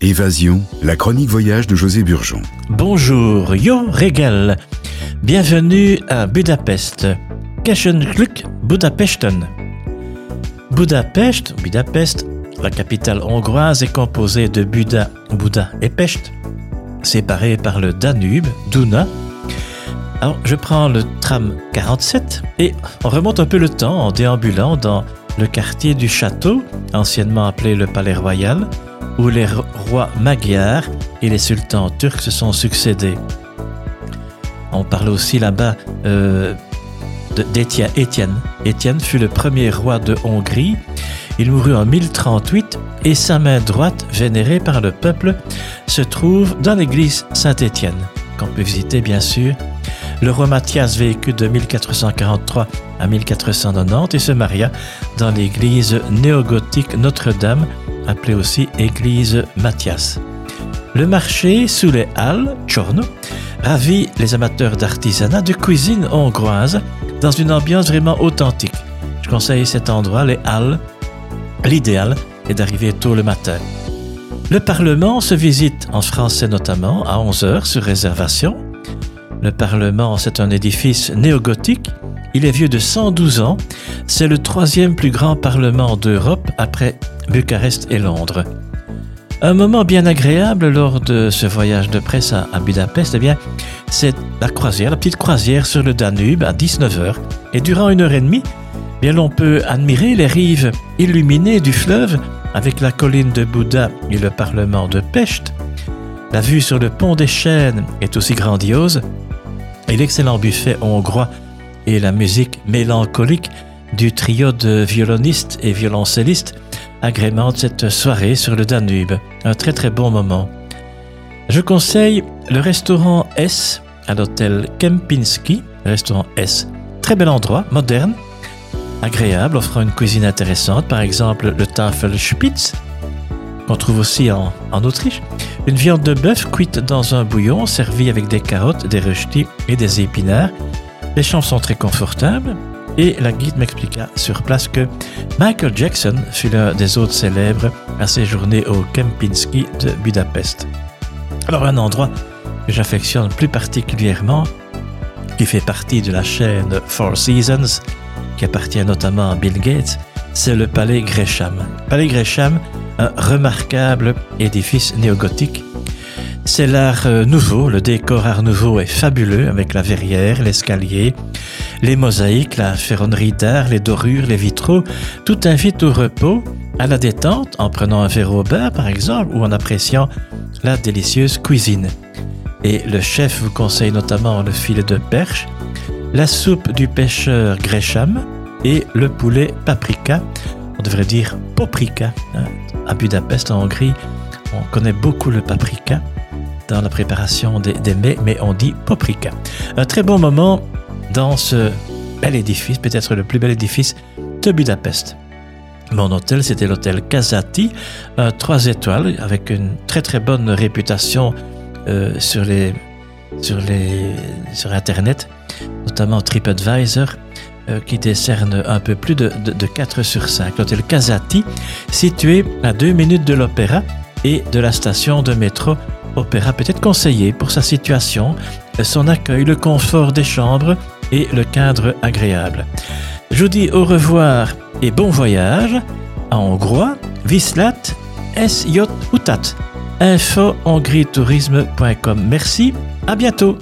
Évasion, la chronique voyage de José Burgeon. Bonjour, yo Regal. Bienvenue à Budapest. Kesenglück Budapesten. Budapest, Budapest, la capitale hongroise est composée de Buda, Buda et Pest, séparés par le Danube, Duna. Alors, je prends le tram 47 et on remonte un peu le temps en déambulant dans le quartier du château, anciennement appelé le Palais Royal, où les rois magyars et les sultans turcs se sont succédés. On parle aussi là-bas euh, d'Étienne. Étienne. Fut le premier roi de Hongrie. Il mourut en 1038 et sa main droite, vénérée par le peuple, se trouve dans l'église Saint-Étienne, qu'on peut visiter bien sûr. Le roi Mathias vécut de 1443 à 1490 et se maria dans l'église néogothique Notre-Dame appelée aussi église Mathias. Le marché sous les halles, Chorno, ravit les amateurs d'artisanat de cuisine hongroise dans une ambiance vraiment authentique. Je conseille cet endroit, les halles. L'idéal est d'arriver tôt le matin. Le Parlement se visite en français notamment à 11h sur réservation. Le Parlement, c'est un édifice néogothique. Il est vieux de 112 ans. C'est le troisième plus grand Parlement d'Europe après Bucarest et Londres. Un moment bien agréable lors de ce voyage de presse à, Budapest, eh bien, c'est la croisière, la petite croisière sur le Danube à 19h. Et durant une heure et demie, eh bien, l'on peut admirer les rives illuminées du fleuve avec la colline de Bouddha et le parlement de Pest. La vue sur le pont des Chênes est aussi grandiose et l'excellent buffet hongrois et la musique mélancolique du trio de violonistes et violoncellistes agrémente cette soirée sur le Danube. Un très très bon moment. Je conseille le restaurant S à l'hôtel Kempinski, restaurant S. Très bel endroit, moderne, agréable, offrant une cuisine intéressante, par exemple le Tafelspitz, qu'on trouve aussi en, en, Autriche. Une viande de bœuf cuite dans un bouillon, servie avec des carottes, des rechtis et des épinards. Les chambres sont très confortables, et la guide m'expliqua sur place que Michael Jackson fut l'un des autres célèbres à séjourner au Kempinski de Budapest. Alors un endroit que j'affectionne plus particulièrement, qui fait partie de la chaîne Four Seasons, qui appartient notamment à Bill Gates, c'est le Palais Gresham. Palais Gresham, un remarquable édifice néogothique c'est l'art euh, nouveau, le décor art nouveau est fabuleux avec la verrière, l'escalier, les mosaïques, la ferronnerie d'art, les dorures, les vitraux. Tout invite au repos, à la détente en prenant un verre au bain par exemple ou en appréciant la délicieuse cuisine. Et le chef vous conseille notamment le filet de perche, la soupe du pêcheur Gresham et le poulet paprika. On devrait dire paprika. Hein. À Budapest, en Hongrie, on connaît beaucoup le paprika dans la préparation des, mets, mais on dit paprika. Un très bon moment dans ce bel édifice, peut-être le plus bel édifice de Budapest. Mon hôtel, c'était l'hôtel Casati, un 3 étoiles avec une très très bonne réputation euh, sur, les, sur, les, sur Internet, notamment TripAdvisor, euh, qui décerne un peu plus de, de, de 4 sur 5. L'hôtel Casati, situé à 2 minutes de l'opéra et de la station de métro Opéra peut être conseillé pour sa situation, son accueil, le confort des chambres et le cadre agréable. Je vous dis au revoir et bon voyage en hongrois, Vislat SJ Utat. Info Merci, à bientôt.